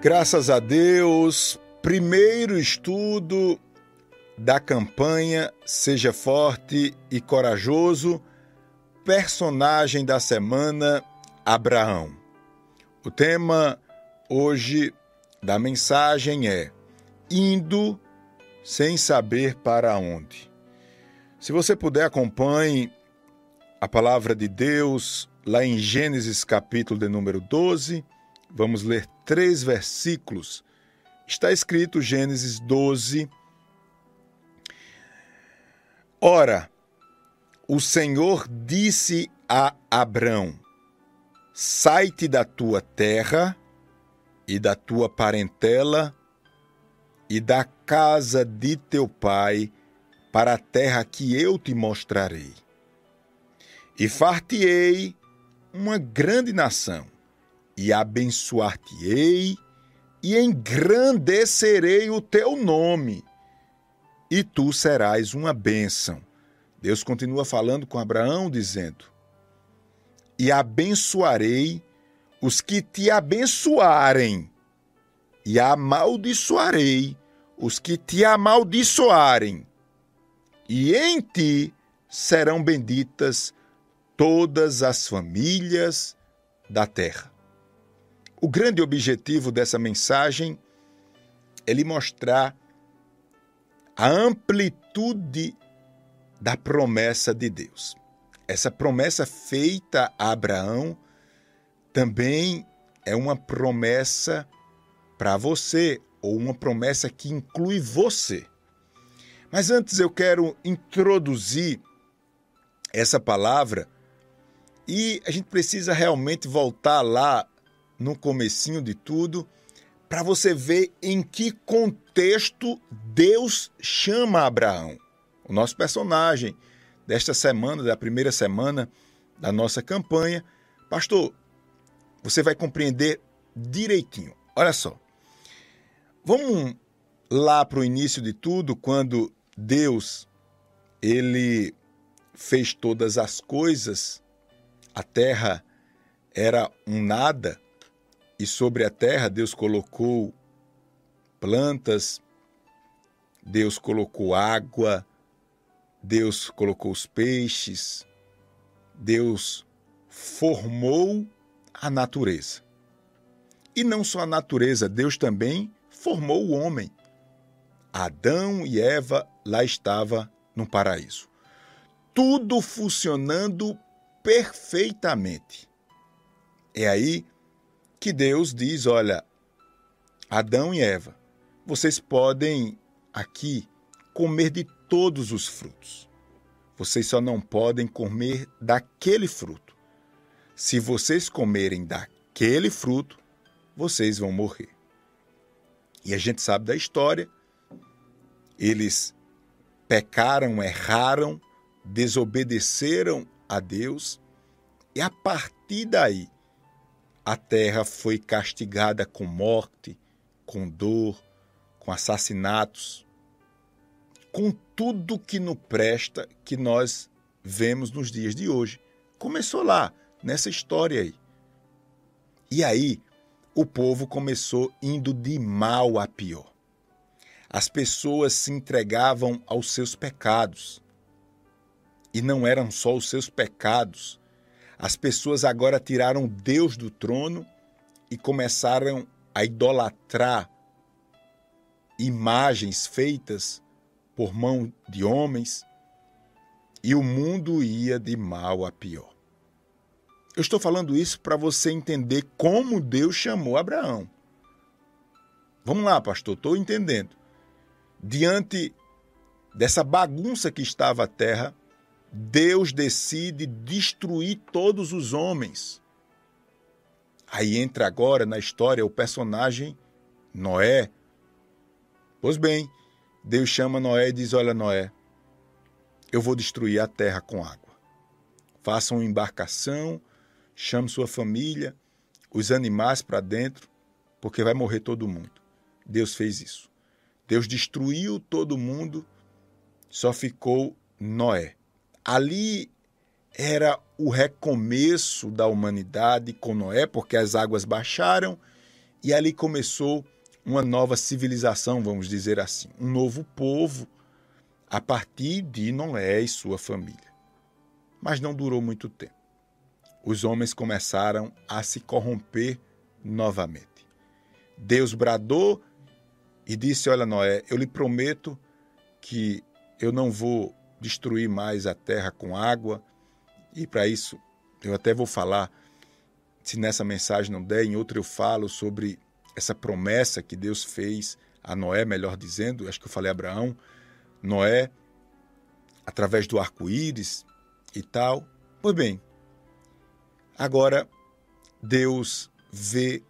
Graças a Deus, primeiro estudo da campanha Seja Forte e Corajoso, personagem da semana Abraão. O tema hoje da mensagem é Indo sem saber para onde. Se você puder, acompanhe a palavra de Deus lá em Gênesis capítulo de número 12. Vamos ler três versículos. Está escrito Gênesis 12. Ora, o Senhor disse a Abrão: Sai-te da tua terra e da tua parentela e da casa de teu pai para a terra que eu te mostrarei. E far-te-ei uma grande nação, e abençoar-te-ei, e engrandecerei o teu nome, e tu serás uma bênção. Deus continua falando com Abraão, dizendo: E abençoarei os que te abençoarem, e amaldiçoarei os que te amaldiçoarem, e em ti serão benditas todas as famílias da terra. O grande objetivo dessa mensagem é lhe mostrar a amplitude da promessa de Deus. Essa promessa feita a Abraão também é uma promessa para você, ou uma promessa que inclui você. Mas antes eu quero introduzir essa palavra e a gente precisa realmente voltar lá no comecinho de tudo para você ver em que contexto Deus chama Abraão. O nosso personagem desta semana, da primeira semana da nossa campanha. Pastor, você vai compreender direitinho. Olha só. Vamos lá para o início de tudo, quando Deus ele fez todas as coisas, a terra era um nada, e sobre a terra Deus colocou plantas, Deus colocou água, Deus colocou os peixes, Deus formou a natureza. E não só a natureza, Deus também formou o homem. Adão e Eva lá estava no paraíso. Tudo funcionando perfeitamente. É aí que Deus diz: olha, Adão e Eva, vocês podem aqui comer de todos os frutos. Vocês só não podem comer daquele fruto. Se vocês comerem daquele fruto, vocês vão morrer. E a gente sabe da história. Eles pecaram, erraram, desobedeceram a Deus, e a partir daí a terra foi castigada com morte, com dor, com assassinatos, com tudo que não presta que nós vemos nos dias de hoje. Começou lá, nessa história aí. E aí, o povo começou indo de mal a pior. As pessoas se entregavam aos seus pecados. E não eram só os seus pecados. As pessoas agora tiraram Deus do trono e começaram a idolatrar imagens feitas por mão de homens, e o mundo ia de mal a pior. Eu estou falando isso para você entender como Deus chamou Abraão. Vamos lá, pastor, estou entendendo. Diante dessa bagunça que estava a terra, Deus decide destruir todos os homens. Aí entra agora na história o personagem Noé. Pois bem, Deus chama Noé e diz: Olha, Noé, eu vou destruir a terra com água. Faça uma embarcação chame sua família, os animais para dentro, porque vai morrer todo mundo. Deus fez isso. Deus destruiu todo mundo, só ficou Noé. Ali era o recomeço da humanidade com Noé, porque as águas baixaram E ali começou uma nova civilização, vamos dizer assim, um novo povo a partir de Noé e sua família. Mas não durou muito tempo. Os homens começaram a se corromper novamente. Deus bradou e disse: Olha, Noé, eu lhe prometo que eu não vou destruir mais a terra com água, e para isso eu até vou falar, se nessa mensagem não der, em outra eu falo sobre essa promessa que Deus fez a Noé, melhor dizendo, acho que eu falei Abraão, Noé, através do arco-íris e tal. Pois bem, agora Deus vê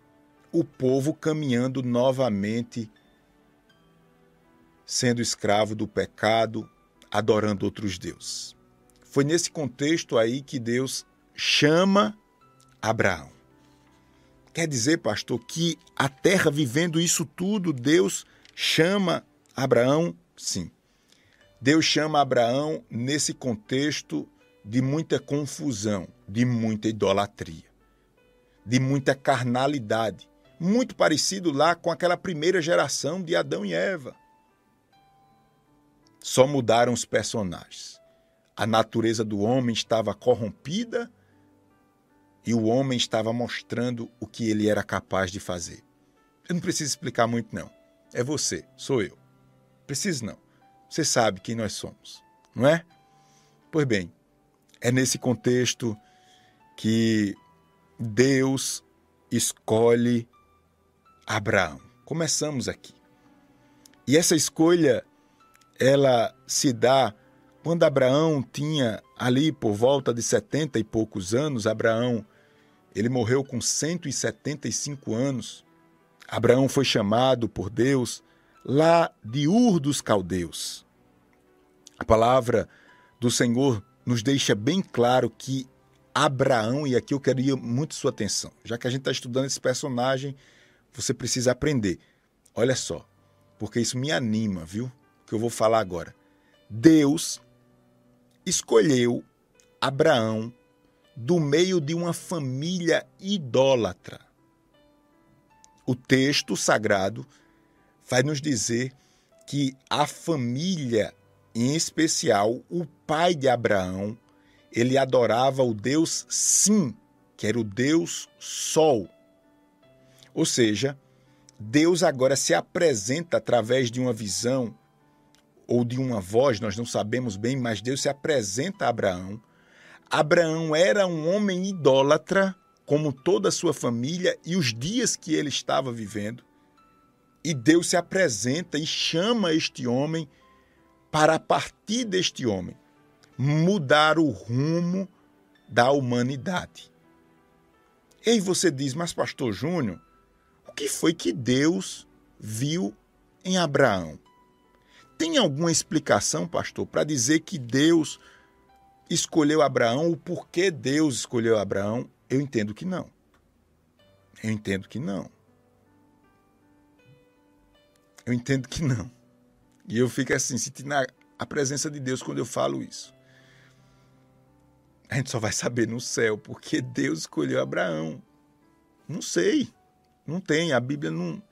o povo caminhando novamente, sendo escravo do pecado, adorando outros deuses. Foi nesse contexto aí que Deus chama Abraão. Quer dizer, pastor, que a terra vivendo isso tudo, Deus chama Abraão? Sim. Deus chama Abraão nesse contexto de muita confusão, de muita idolatria, de muita carnalidade, muito parecido lá com aquela primeira geração de Adão e Eva. Só mudaram os personagens. A natureza do homem estava corrompida e o homem estava mostrando o que ele era capaz de fazer. Eu não preciso explicar muito, não. É você, sou eu. Preciso não. Você sabe quem nós somos, não é? Pois bem, é nesse contexto que Deus escolhe Abraão. Começamos aqui. E essa escolha ela se dá quando Abraão tinha ali por volta de setenta e poucos anos, Abraão ele morreu com 175 anos. Abraão foi chamado por Deus lá de Ur dos Caldeus. A palavra do Senhor nos deixa bem claro que Abraão, e aqui eu queria muito sua atenção, já que a gente está estudando esse personagem, você precisa aprender. Olha só, porque isso me anima, viu? Que eu vou falar agora. Deus escolheu Abraão do meio de uma família idólatra. O texto sagrado vai nos dizer que a família, em especial o pai de Abraão, ele adorava o Deus Sim, que era o Deus Sol. Ou seja, Deus agora se apresenta através de uma visão ou de uma voz, nós não sabemos bem, mas Deus se apresenta a Abraão Abraão era um homem idólatra, como toda a sua família e os dias que ele estava vivendo. E Deus se apresenta e chama este homem para, a partir deste homem, mudar o rumo da humanidade. E aí você diz, mas Pastor Júnior, o que foi que Deus viu em Abraão? Tem alguma explicação, pastor, para dizer que Deus escolheu Abraão, o porquê Deus escolheu Abraão, eu entendo que não. Eu entendo que não. Eu entendo que não. E eu fico assim, sentindo a presença de Deus quando eu falo isso. A gente só vai saber no céu porque Deus escolheu Abraão. Não sei. Não tem. A Bíblia não.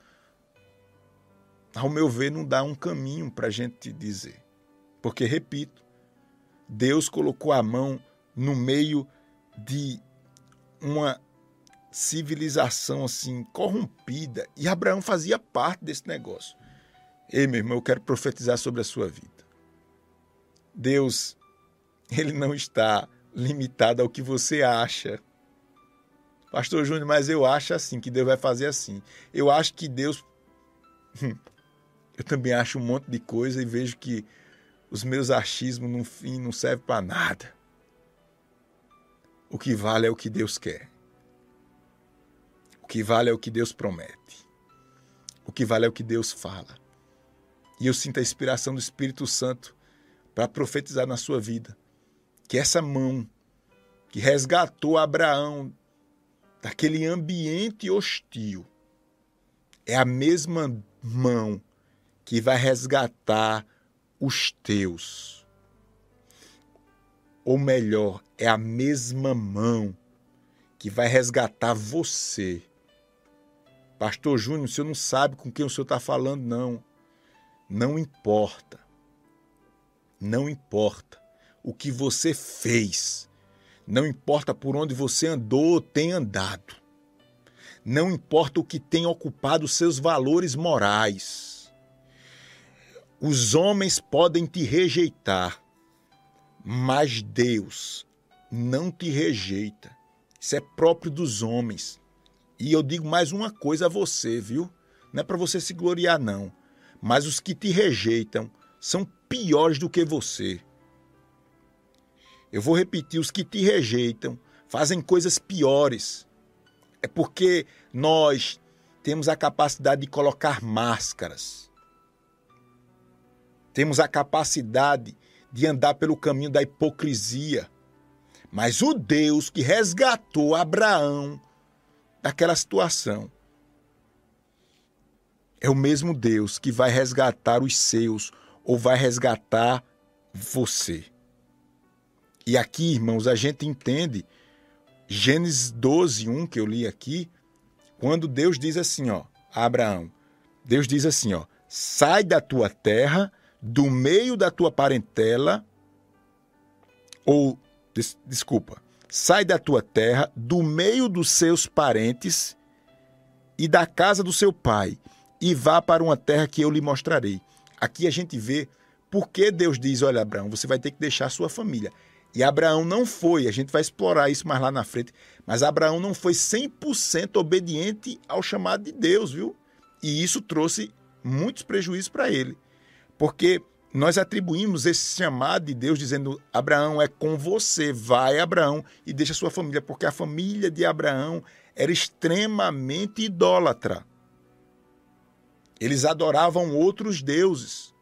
Ao meu ver, não dá um caminho para a gente dizer. Porque, repito, Deus colocou a mão no meio de uma civilização assim corrompida e Abraão fazia parte desse negócio. Ei, meu irmão, eu quero profetizar sobre a sua vida. Deus, ele não está limitado ao que você acha. Pastor Júnior, mas eu acho assim, que Deus vai fazer assim. Eu acho que Deus. Eu também acho um monte de coisa e vejo que os meus achismos, no fim, não servem para nada. O que vale é o que Deus quer. O que vale é o que Deus promete. O que vale é o que Deus fala. E eu sinto a inspiração do Espírito Santo para profetizar na sua vida que essa mão que resgatou Abraão daquele ambiente hostil é a mesma mão que vai resgatar os teus. Ou melhor, é a mesma mão que vai resgatar você Pastor Júnior, o senhor não sabe com quem o senhor está falando, não. Não importa. Não importa o que você fez. Não importa por onde você andou ou tem andado. Não importa o que tem ocupado seus valores morais. Os homens podem te rejeitar, mas Deus não te rejeita. Isso é próprio dos homens. E eu digo mais uma coisa a você, viu? Não é para você se gloriar, não. Mas os que te rejeitam são piores do que você. Eu vou repetir: os que te rejeitam fazem coisas piores. É porque nós temos a capacidade de colocar máscaras. Temos a capacidade de andar pelo caminho da hipocrisia. Mas o Deus que resgatou Abraão daquela situação é o mesmo Deus que vai resgatar os seus ou vai resgatar você. E aqui, irmãos, a gente entende Gênesis 12, 1 que eu li aqui, quando Deus diz assim, ó, Abraão, Deus diz assim, ó, sai da tua terra, do meio da tua parentela, ou, des, desculpa, sai da tua terra, do meio dos seus parentes e da casa do seu pai, e vá para uma terra que eu lhe mostrarei. Aqui a gente vê por que Deus diz: Olha, Abraão, você vai ter que deixar sua família. E Abraão não foi, a gente vai explorar isso mais lá na frente, mas Abraão não foi 100% obediente ao chamado de Deus, viu? E isso trouxe muitos prejuízos para ele. Porque nós atribuímos esse chamado de Deus dizendo: Abraão é com você, vai Abraão e deixa sua família, porque a família de Abraão era extremamente idólatra. Eles adoravam outros deuses.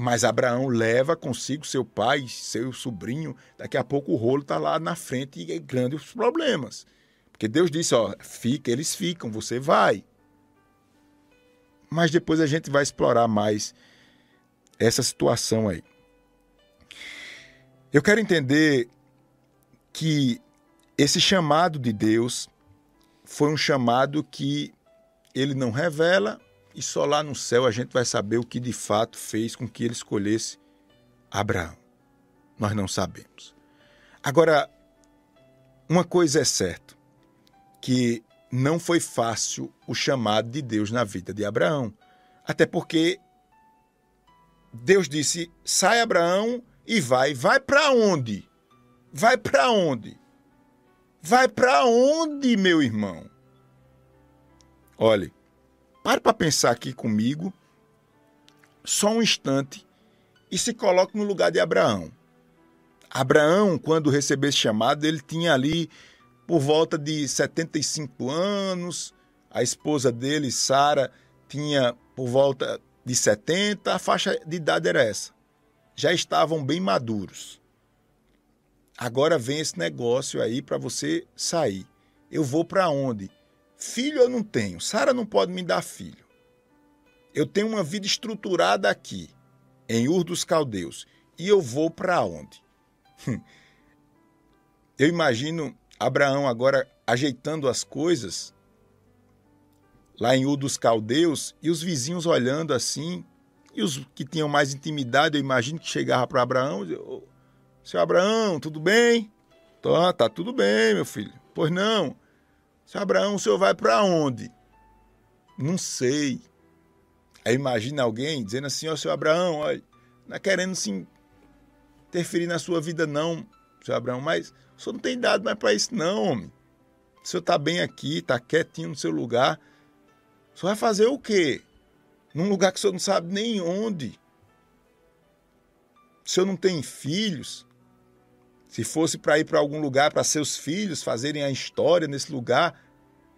Mas Abraão leva consigo seu pai, seu sobrinho. Daqui a pouco o rolo está lá na frente e é grande os problemas. Porque Deus disse: ó, fica, eles ficam, você vai. Mas depois a gente vai explorar mais essa situação aí. Eu quero entender que esse chamado de Deus foi um chamado que ele não revela, e só lá no céu a gente vai saber o que de fato fez com que ele escolhesse Abraão. Nós não sabemos. Agora, uma coisa é certa, que não foi fácil o chamado de Deus na vida de Abraão. Até porque Deus disse: sai Abraão e vai. Vai para onde? Vai para onde? Vai para onde, meu irmão? Olhe, Pare para pensar aqui comigo, só um instante, e se coloque no lugar de Abraão. Abraão, quando recebeu esse chamado, ele tinha ali por volta de 75 anos, a esposa dele, Sara, tinha por volta de 70, a faixa de idade era essa. Já estavam bem maduros. Agora vem esse negócio aí para você sair. Eu vou para onde? Filho eu não tenho. Sara não pode me dar filho. Eu tenho uma vida estruturada aqui, em Ur dos Caldeus. E eu vou para onde? Eu imagino Abraão agora ajeitando as coisas lá em Ur dos Caldeus e os vizinhos olhando assim. E os que tinham mais intimidade, eu imagino que chegava para Abraão dizia, seu Abraão, tudo bem? Tá, tá tudo bem, meu filho. Pois não. Seu Abraão, o senhor vai para onde? Não sei. Aí imagina alguém dizendo assim, ó, oh, seu Abraão, olha, não é querendo se interferir na sua vida não, seu Abraão, mas o senhor não tem dado mais para isso não, homem. O senhor está bem aqui, está quietinho no seu lugar. Senhor vai fazer o quê? Num lugar que o senhor não sabe nem onde. O senhor não tem filhos. Se fosse para ir para algum lugar para seus filhos fazerem a história nesse lugar,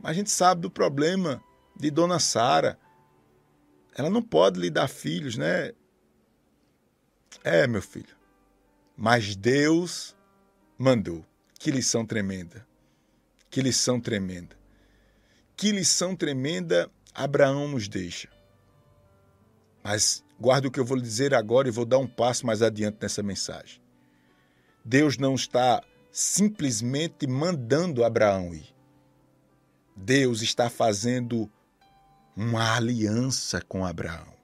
mas a gente sabe do problema de Dona Sara. Ela não pode lhe dar filhos, né? É, meu filho. Mas Deus mandou. Que lição tremenda. Que lição tremenda. Que lição tremenda Abraão nos deixa. Mas guarda o que eu vou lhe dizer agora e vou dar um passo mais adiante nessa mensagem. Deus não está simplesmente mandando Abraão ir. Deus está fazendo uma aliança com Abraão.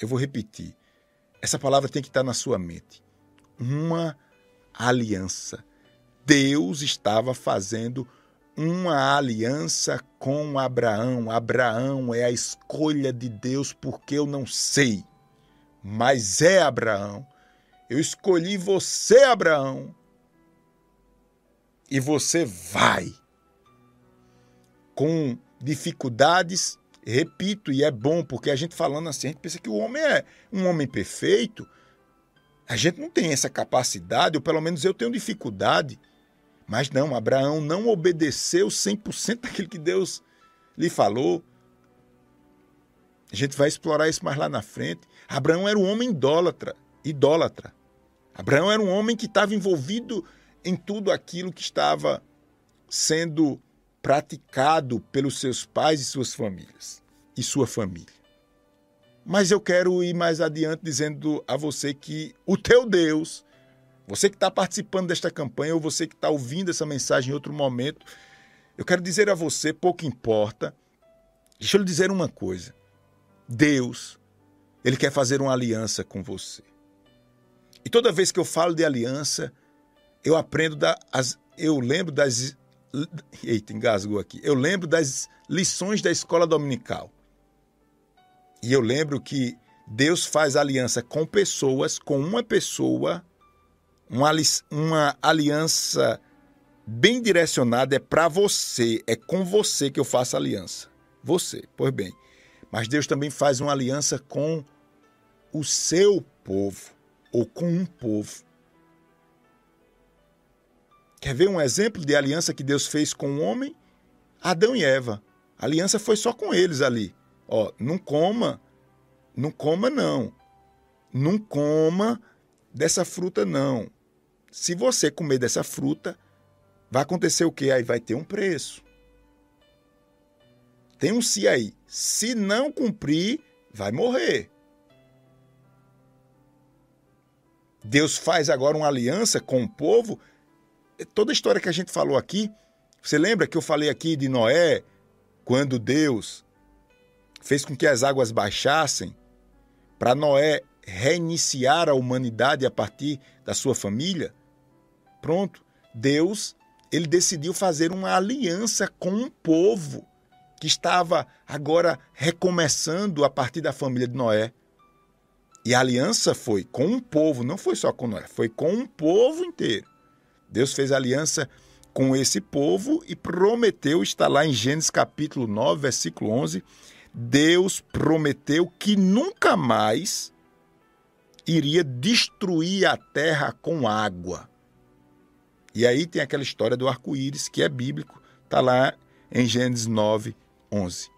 Eu vou repetir. Essa palavra tem que estar na sua mente. Uma aliança. Deus estava fazendo uma aliança com Abraão. Abraão é a escolha de Deus porque eu não sei, mas é Abraão. Eu escolhi você, Abraão, e você vai. Com dificuldades, repito, e é bom, porque a gente falando assim, a gente pensa que o homem é um homem perfeito. A gente não tem essa capacidade, ou pelo menos eu tenho dificuldade mas não, Abraão não obedeceu 100% daquilo que Deus lhe falou. A gente vai explorar isso mais lá na frente. Abraão era um homem idólatra, idólatra. Abraão era um homem que estava envolvido em tudo aquilo que estava sendo praticado pelos seus pais e suas famílias e sua família. Mas eu quero ir mais adiante dizendo a você que o teu Deus você que está participando desta campanha ou você que está ouvindo essa mensagem em outro momento, eu quero dizer a você, pouco importa, deixa eu lhe dizer uma coisa. Deus, Ele quer fazer uma aliança com você. E toda vez que eu falo de aliança, eu aprendo das. Eu lembro das. Eita, engasgou aqui. Eu lembro das lições da escola dominical. E eu lembro que Deus faz aliança com pessoas, com uma pessoa uma, aliança bem direcionada é para você, é com você que eu faço aliança. Você, pois bem. Mas Deus também faz uma aliança com o seu povo, ou com um povo. Quer ver um exemplo de aliança que Deus fez com o homem? Adão e Eva. A aliança foi só com eles ali. Ó, não coma, não coma não. Não coma dessa fruta não se você comer dessa fruta, vai acontecer o quê? Aí vai ter um preço. Tem um se aí. Se não cumprir, vai morrer. Deus faz agora uma aliança com o povo. Toda a história que a gente falou aqui, você lembra que eu falei aqui de Noé, quando Deus fez com que as águas baixassem, para Noé reiniciar a humanidade a partir da sua família? Pronto, Deus, ele decidiu fazer uma aliança com um povo que estava agora recomeçando a partir da família de Noé. E a aliança foi com um povo, não foi só com Noé, foi com um povo inteiro. Deus fez aliança com esse povo e prometeu, está lá em Gênesis capítulo 9, versículo 11, Deus prometeu que nunca mais iria destruir a terra com água. E aí tem aquela história do arco-íris, que é bíblico, está lá em Gênesis 9, 11.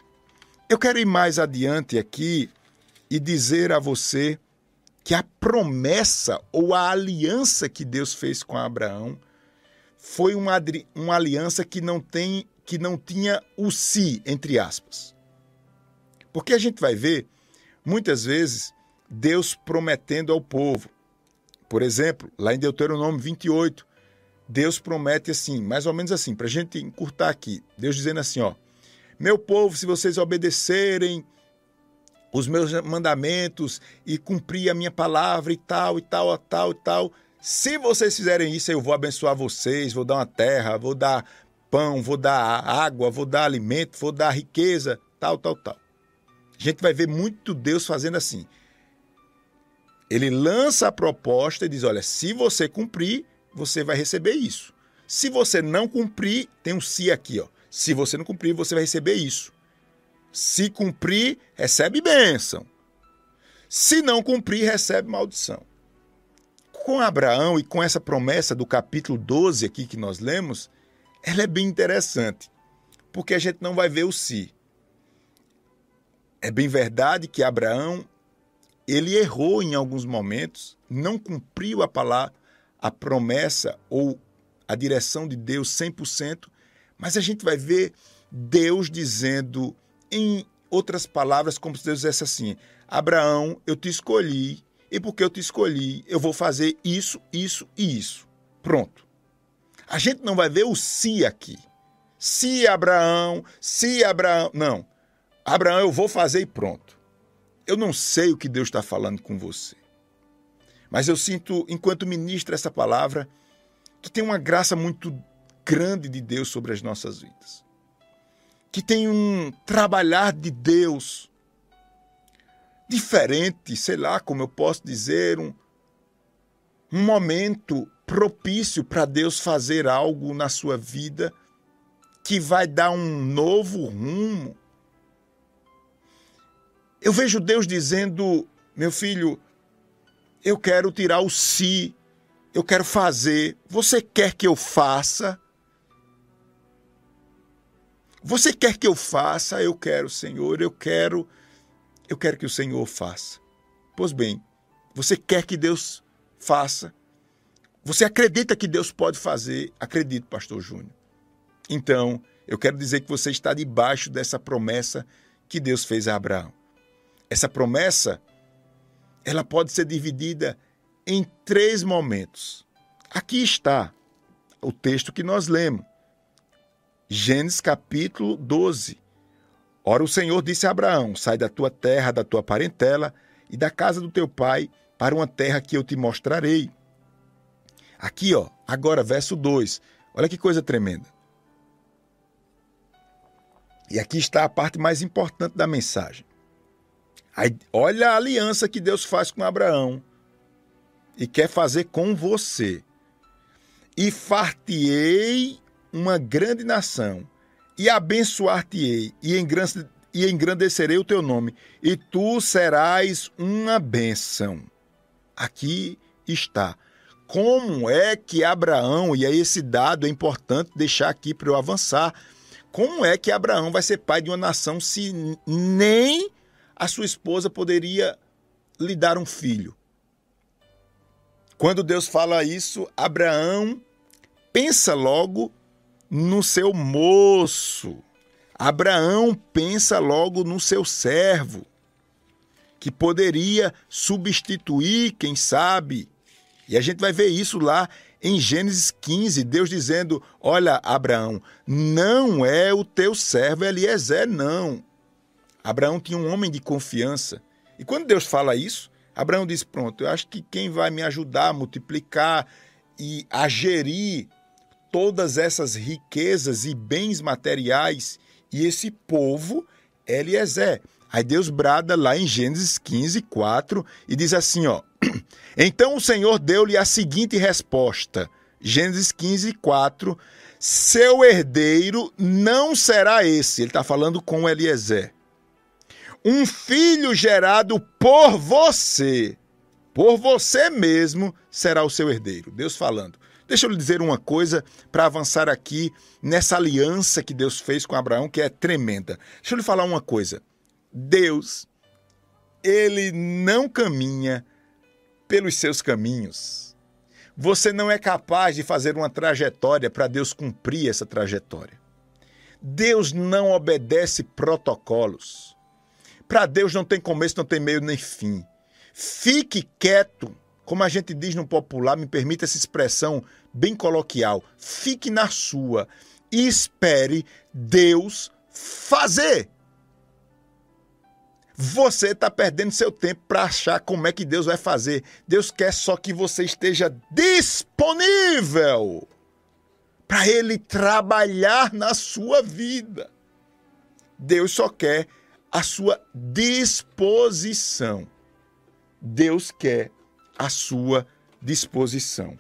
Eu quero ir mais adiante aqui e dizer a você que a promessa ou a aliança que Deus fez com Abraão foi uma, uma aliança que não tem que não tinha o si entre aspas. Porque a gente vai ver muitas vezes Deus prometendo ao povo. Por exemplo, lá em Deuteronômio 28, Deus promete assim, mais ou menos assim, para a gente encurtar aqui. Deus dizendo assim, ó, meu povo, se vocês obedecerem os meus mandamentos e cumprir a minha palavra e tal, e tal, e tal, e tal, se vocês fizerem isso, eu vou abençoar vocês, vou dar uma terra, vou dar pão, vou dar água, vou dar alimento, vou dar riqueza, tal, tal, tal. A gente vai ver muito Deus fazendo assim. Ele lança a proposta e diz: olha, se você cumprir, você vai receber isso. Se você não cumprir, tem um se aqui, ó. Se você não cumprir, você vai receber isso. Se cumprir, recebe bênção. Se não cumprir, recebe maldição. Com Abraão e com essa promessa do capítulo 12 aqui que nós lemos, ela é bem interessante, porque a gente não vai ver o se. É bem verdade que Abraão ele errou em alguns momentos, não cumpriu a palavra, a promessa ou a direção de Deus 100%, mas a gente vai ver Deus dizendo, em outras palavras, como se Deus dissesse assim: Abraão, eu te escolhi, e porque eu te escolhi, eu vou fazer isso, isso e isso. Pronto. A gente não vai ver o se aqui. Se Abraão, se Abraão. Não. Abraão, eu vou fazer e pronto. Eu não sei o que Deus está falando com você. Mas eu sinto, enquanto ministro essa palavra, que tem uma graça muito grande de Deus sobre as nossas vidas. Que tem um trabalhar de Deus diferente, sei lá como eu posso dizer, um, um momento propício para Deus fazer algo na sua vida que vai dar um novo rumo. Eu vejo Deus dizendo, meu filho, eu quero tirar o si, eu quero fazer. Você quer que eu faça? Você quer que eu faça? Eu quero, Senhor, eu quero, eu quero que o Senhor faça. Pois bem, você quer que Deus faça? Você acredita que Deus pode fazer? Acredito, pastor Júnior. Então, eu quero dizer que você está debaixo dessa promessa que Deus fez a Abraão. Essa promessa, ela pode ser dividida em três momentos. Aqui está o texto que nós lemos. Gênesis capítulo 12. Ora, o Senhor disse a Abraão: Sai da tua terra, da tua parentela e da casa do teu pai para uma terra que eu te mostrarei. Aqui, ó, agora, verso 2. Olha que coisa tremenda. E aqui está a parte mais importante da mensagem. Aí, olha a aliança que Deus faz com Abraão e quer fazer com você. E fartiei uma grande nação, e abençoar-te-ei, e engrandecerei o teu nome, e tu serás uma bênção. Aqui está como é que Abraão, e aí esse dado é importante deixar aqui para eu avançar, como é que Abraão vai ser pai de uma nação se nem a sua esposa poderia lhe dar um filho? Quando Deus fala isso, Abraão pensa logo no seu moço. Abraão pensa logo no seu servo, que poderia substituir, quem sabe, e a gente vai ver isso lá em Gênesis 15, Deus dizendo: Olha, Abraão, não é o teu servo Eliezer, não. Abraão tinha um homem de confiança. E quando Deus fala isso, Abraão diz: Pronto, eu acho que quem vai me ajudar a multiplicar e a gerir todas essas riquezas e bens materiais e esse povo é Eliezer. Aí Deus brada lá em Gênesis 15, 4 e diz assim: ó. Então o Senhor deu-lhe a seguinte resposta. Gênesis 15, 4. Seu herdeiro não será esse. Ele está falando com Eliezer. Um filho gerado por você, por você mesmo, será o seu herdeiro. Deus falando. Deixa eu lhe dizer uma coisa para avançar aqui nessa aliança que Deus fez com Abraão, que é tremenda. Deixa eu lhe falar uma coisa. Deus, ele não caminha pelos seus caminhos. Você não é capaz de fazer uma trajetória para Deus cumprir essa trajetória. Deus não obedece protocolos. Para Deus não tem começo, não tem meio nem fim. Fique quieto, como a gente diz no popular, me permita essa expressão bem coloquial. Fique na sua e espere Deus fazer. Você está perdendo seu tempo para achar como é que Deus vai fazer. Deus quer só que você esteja disponível para Ele trabalhar na sua vida. Deus só quer a sua disposição. Deus quer a sua disposição.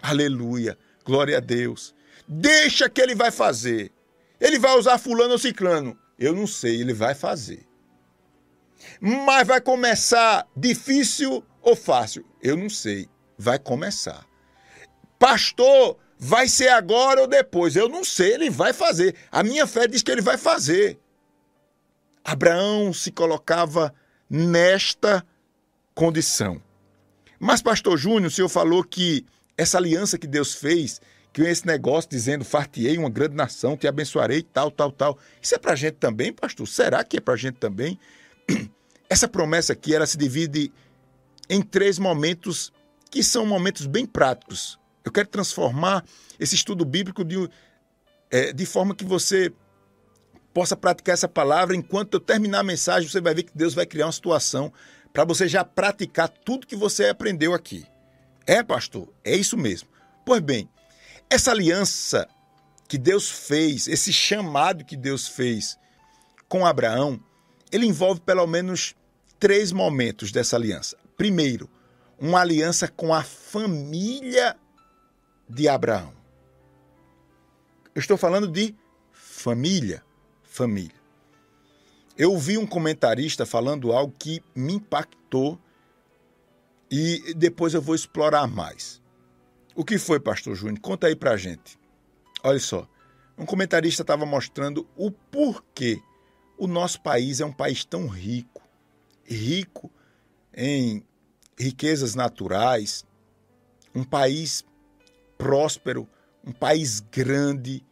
Aleluia. Glória a Deus. Deixa que ele vai fazer. Ele vai usar fulano ou ciclano. Eu não sei, ele vai fazer. Mas vai começar difícil ou fácil? Eu não sei. Vai começar. Pastor, vai ser agora ou depois? Eu não sei, ele vai fazer. A minha fé diz que ele vai fazer. Abraão se colocava nesta condição. Mas, pastor Júnior, o senhor falou que essa aliança que Deus fez, que esse negócio dizendo, fartiei uma grande nação, te abençoarei, tal, tal, tal. Isso é para gente também, pastor? Será que é para gente também? Essa promessa aqui ela se divide em três momentos que são momentos bem práticos. Eu quero transformar esse estudo bíblico de, é, de forma que você possa praticar essa palavra. Enquanto eu terminar a mensagem, você vai ver que Deus vai criar uma situação para você já praticar tudo que você aprendeu aqui. É, pastor? É isso mesmo. Pois bem, essa aliança que Deus fez, esse chamado que Deus fez com Abraão, ele envolve pelo menos três momentos dessa aliança. Primeiro, uma aliança com a família de Abraão. Eu estou falando de família, família. Eu vi um comentarista falando algo que me impactou e depois eu vou explorar mais. O que foi, pastor Júnior? Conta aí pra gente. Olha só, um comentarista estava mostrando o porquê o nosso país é um país tão rico, rico em riquezas naturais, um país próspero, um país grande,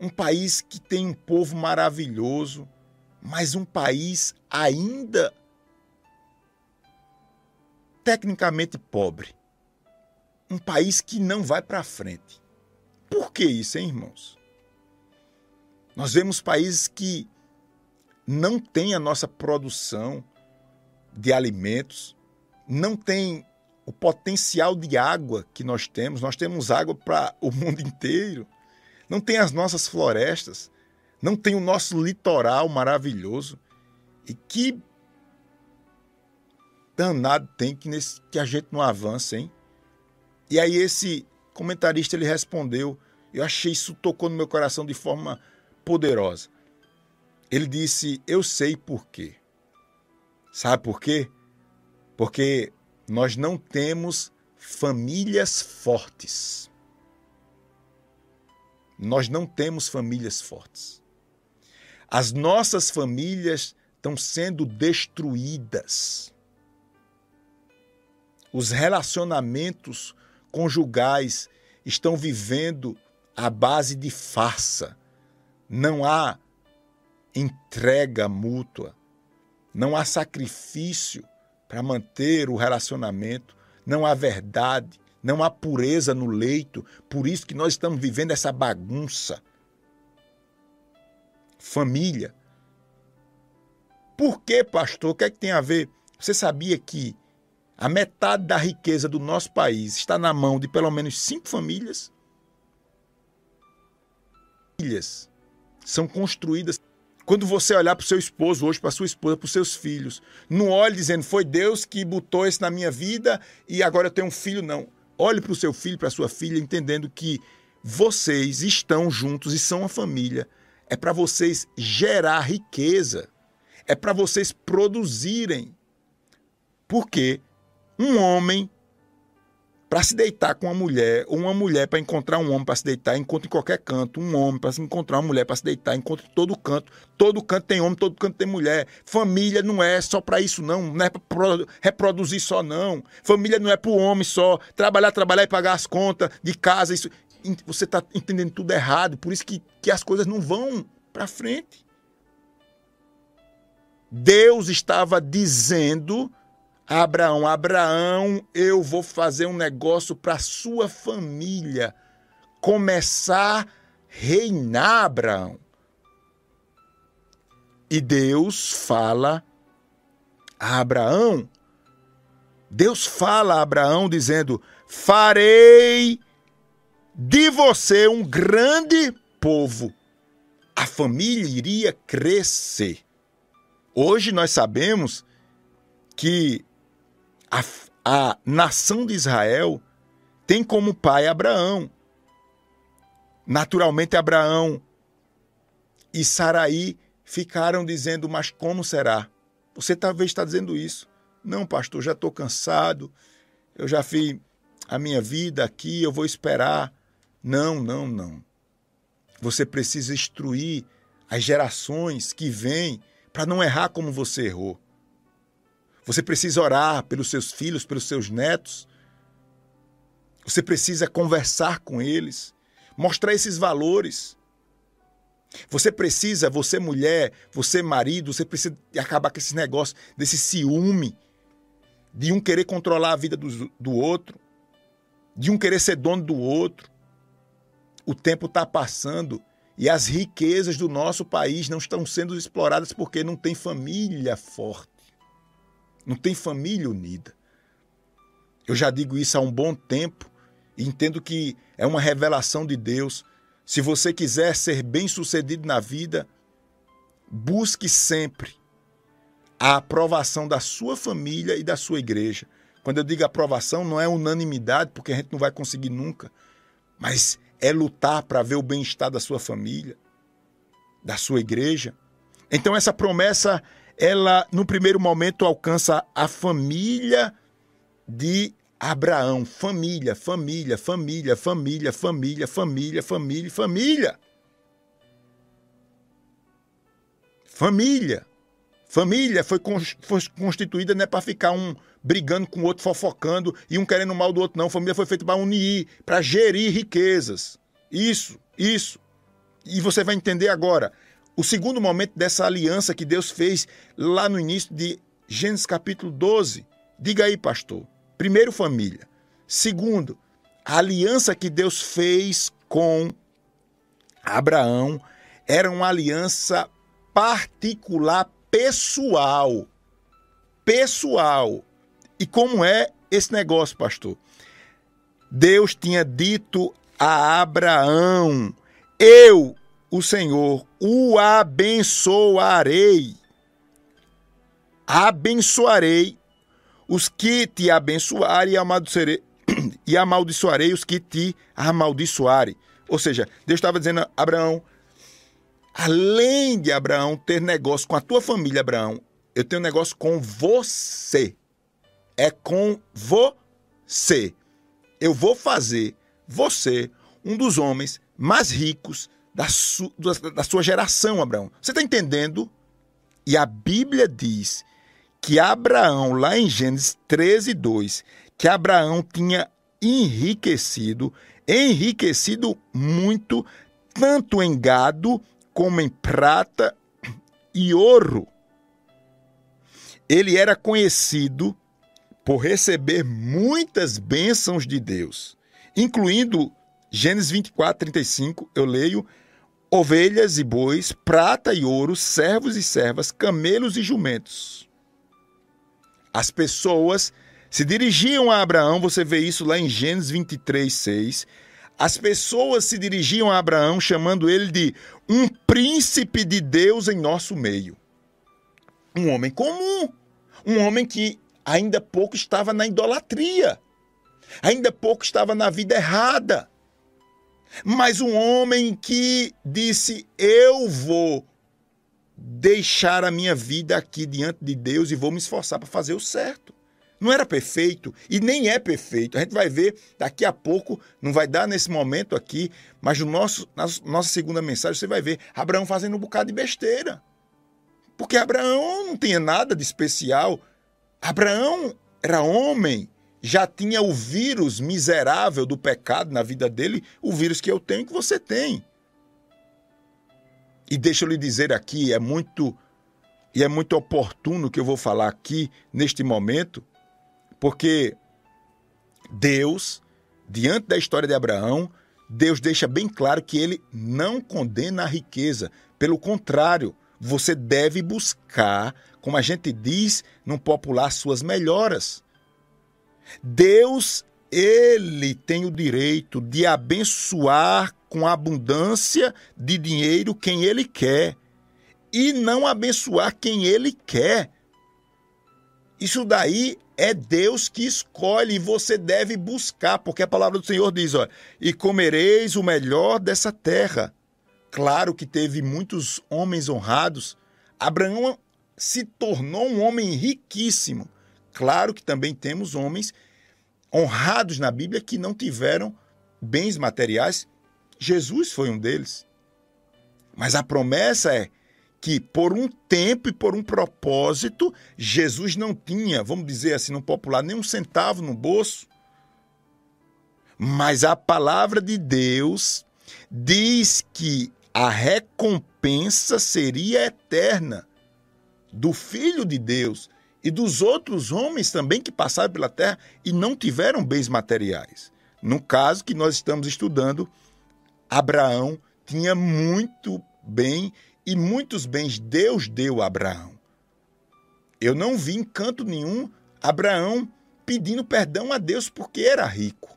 um país que tem um povo maravilhoso, mas um país ainda tecnicamente pobre. Um país que não vai para frente. Por que isso, hein, irmãos? Nós vemos países que não têm a nossa produção de alimentos, não têm o potencial de água que nós temos. Nós temos água para o mundo inteiro. Não tem as nossas florestas, não tem o nosso litoral maravilhoso. E que danado tem que, nesse, que a gente não avança, hein? E aí esse comentarista ele respondeu, eu achei isso tocou no meu coração de forma poderosa. Ele disse: "Eu sei por quê". Sabe por quê? Porque nós não temos famílias fortes. Nós não temos famílias fortes. As nossas famílias estão sendo destruídas. Os relacionamentos conjugais estão vivendo à base de farsa. Não há entrega mútua, não há sacrifício para manter o relacionamento, não há verdade, não há pureza no leito, por isso que nós estamos vivendo essa bagunça. Família. Por que, pastor? O que é que tem a ver? Você sabia que a metade da riqueza do nosso país está na mão de pelo menos cinco famílias? Famílias são construídas quando você olhar para o seu esposo hoje, para sua esposa, para os seus filhos, não olhe dizendo, foi Deus que botou isso na minha vida e agora eu tenho um filho, não. Olhe para o seu filho, para a sua filha, entendendo que vocês estão juntos e são uma família. É para vocês gerar riqueza. É para vocês produzirem. Porque um homem para se deitar com uma mulher, ou uma mulher para encontrar um homem para se deitar, encontra em qualquer canto. Um homem para se encontrar uma mulher para se deitar, encontra em todo canto. Todo canto tem homem, todo canto tem mulher. Família não é só para isso, não. Não é para reproduzir só, não. Família não é para o homem só. Trabalhar, trabalhar e pagar as contas de casa. Isso. Você está entendendo tudo errado. Por isso que, que as coisas não vão para frente. Deus estava dizendo Abraão, Abraão, eu vou fazer um negócio para sua família começar a reinar, Abraão. E Deus fala a Abraão, Deus fala a Abraão dizendo: Farei de você um grande povo. A família iria crescer. Hoje nós sabemos que a, a nação de Israel tem como pai Abraão. Naturalmente, Abraão e Saraí ficaram dizendo: Mas como será? Você talvez está dizendo isso. Não, pastor, já estou cansado, eu já fiz a minha vida aqui, eu vou esperar. Não, não, não. Você precisa instruir as gerações que vêm para não errar como você errou. Você precisa orar pelos seus filhos, pelos seus netos. Você precisa conversar com eles, mostrar esses valores. Você precisa, você mulher, você marido, você precisa acabar com esse negócio desse ciúme, de um querer controlar a vida do, do outro, de um querer ser dono do outro. O tempo está passando E as riquezas do nosso país não estão sendo exploradas porque não tem família forte, não tem família unida. Eu já digo isso há um bom tempo e entendo que é uma revelação de Deus. Se você quiser ser bem-sucedido na vida, busque sempre a aprovação da sua família e da sua igreja. Quando eu digo aprovação, não é unanimidade, porque a gente não vai conseguir nunca, mas é lutar para ver o bem-estar da sua família, da sua igreja. Então essa promessa, ela no primeiro momento alcança a família de Abraão, família, família, família, família, família, família, família, família. Família. Família foi, constituída não é para ficar um brigando com o outro, fofocando e um querendo mal do outro, não. Família foi feita para unir, para gerir riquezas. Isso, isso. E você vai entender agora o segundo momento dessa aliança que Deus fez lá no início de Gênesis capítulo 12. Diga aí, pastor. Primeiro, família. Segundo, a aliança que Deus fez com Abraão era uma aliança particular pessoal. Pessoal. E como é esse negócio, pastor? Deus tinha dito a Abraão: Eu, o Senhor, o abençoarei. Abençoarei os que te abençoarem e amaldiçoarei, os que te amaldiçoarem. Ou seja, Deus estava dizendo a Abraão: além de Abraão ter negócio com a tua família, Abraão, eu tenho negócio com você. É com você. Eu vou fazer você um dos homens mais ricos da, su, da sua geração, Abraão. Você está entendendo? E a Bíblia diz que Abraão, lá em Gênesis 13, 2, que Abraão tinha enriquecido, enriquecido muito, tanto em gado como em prata e ouro. Ele era conhecido por receber muitas bênçãos de Deus, incluindo Gênesis 24, 35, eu leio: ovelhas e bois, prata e ouro, servos e servas, camelos e jumentos. As pessoas se dirigiam a Abraão, você vê isso lá em Gênesis 23, 6, as pessoas se dirigiam a Abraão chamando ele de um príncipe de Deus em nosso meio. Um homem comum, um homem que ainda pouco estava na idolatria, ainda pouco estava na vida errada. Mas um homem que disse: Eu vou deixar a minha vida aqui diante de Deus e vou me esforçar para fazer o certo. Não era perfeito e nem é perfeito. A gente vai ver daqui a pouco, não vai dar nesse momento aqui, mas no nosso, na nossa segunda mensagem você vai ver Abraão fazendo um bocado de besteira. Porque Abraão não tinha nada de especial. Abraão era homem, já tinha o vírus miserável do pecado na vida dele, o vírus que eu tenho e que você tem. E deixa eu lhe dizer aqui, é muito e é muito oportuno que eu vou falar aqui neste momento, porque Deus, diante da história de Abraão, Deus deixa bem claro que ele não condena a riqueza. Pelo contrário, você deve buscar, como a gente diz no popular, suas melhoras. Deus, ele tem o direito de abençoar com abundância de dinheiro quem ele quer e não abençoar quem ele quer. Isso daí é Deus que escolhe e você deve buscar, porque a palavra do Senhor diz: ó, e comereis o melhor dessa terra. Claro que teve muitos homens honrados. Abraão se tornou um homem riquíssimo. Claro que também temos homens honrados na Bíblia que não tiveram bens materiais. Jesus foi um deles. Mas a promessa é que por um tempo e por um propósito, Jesus não tinha, vamos dizer assim, no popular, nem um centavo no bolso. Mas a palavra de Deus diz que a recompensa seria eterna do Filho de Deus e dos outros homens também que passaram pela terra e não tiveram bens materiais. No caso que nós estamos estudando, Abraão tinha muito bem e muitos bens Deus deu a Abraão. Eu não vi em canto nenhum Abraão pedindo perdão a Deus porque era rico.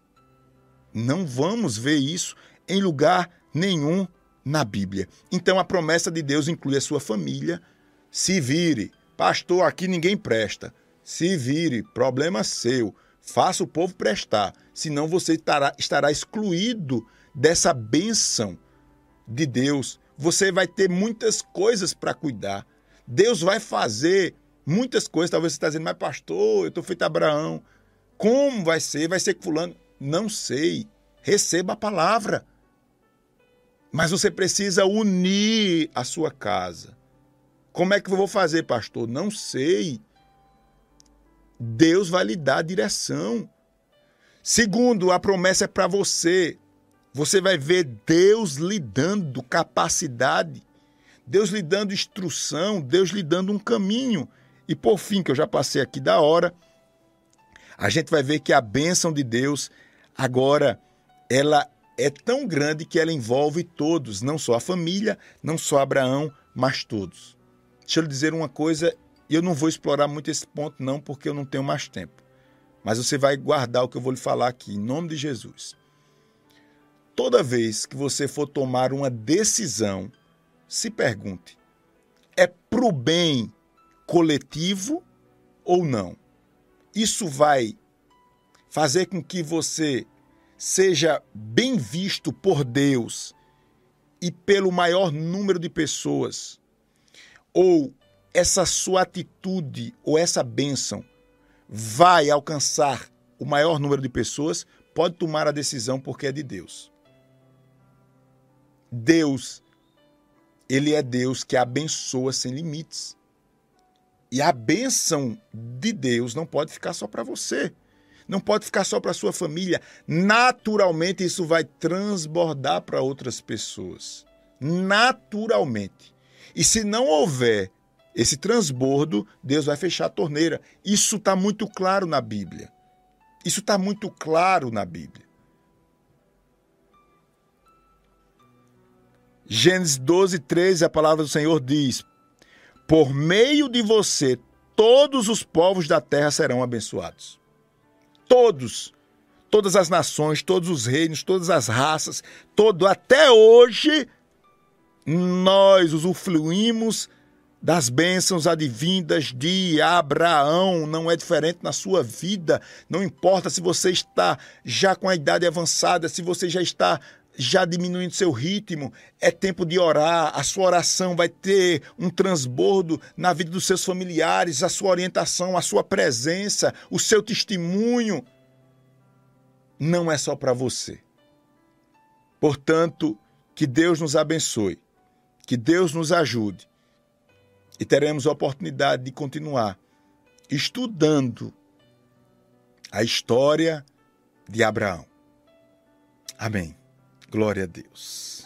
Não vamos ver isso em lugar nenhum na Bíblia. Então a promessa de Deus inclui a sua família. Se vire, pastor, aqui ninguém presta. Se vire, problema seu. Faça o povo prestar, senão você estará, estará excluído dessa bênção de Deus. Você vai ter muitas coisas para cuidar. Deus vai fazer muitas coisas. Talvez você está dizendo, mas pastor, eu estou feito Abraão. Como vai ser? Vai ser fulano? Não sei. Receba a palavra. Mas você precisa unir a sua casa. Como é que eu vou fazer, pastor? Não sei. Deus vai lhe dar a direção. Segundo, a promessa é para você. Você vai ver Deus lhe dando capacidade, Deus lhe dando instrução, Deus lhe dando um caminho. E por fim, que eu já passei aqui da hora, a gente vai ver que a bênção de Deus agora ela é tão grande que ela envolve todos, não só a família, não só Abraão, mas todos. Deixa eu lhe dizer uma coisa e eu não vou explorar muito esse ponto, não, porque eu não tenho mais tempo. Mas você vai guardar o que eu vou lhe falar aqui, em nome de Jesus. Toda vez que você for tomar uma decisão, se pergunte: é para o bem coletivo ou não? Isso vai fazer com que você seja bem visto por Deus e pelo maior número de pessoas, ou essa sua atitude ou essa bênção vai alcançar o maior número de pessoas, pode tomar a decisão porque é de Deus. Deus, ele é Deus que abençoa sem limites. E a bênção de Deus não pode ficar só para você. Não pode ficar só para sua família. Naturalmente isso vai transbordar para outras pessoas. Naturalmente. E se não houver esse transbordo, Deus vai fechar a torneira. Isso está muito claro na Bíblia. Isso está muito claro na Bíblia. Gênesis 12, 13, a palavra do Senhor diz: Por meio de você, todos os povos da terra serão abençoados. Todos. Todas as nações, todos os reinos, todas as raças, todo até hoje nós usufruímos das bênçãos advindas de Abraão. Não é diferente na sua vida. Não importa se você está já com a idade avançada, se você já está já diminuindo seu ritmo, é tempo de orar. A sua oração vai ter um transbordo na vida dos seus familiares, a sua orientação, a sua presença, o seu testemunho. Não é só para você. Portanto, que Deus nos abençoe, que Deus nos ajude e teremos a oportunidade de continuar estudando a história de Abraão. Amém. Glória a Deus.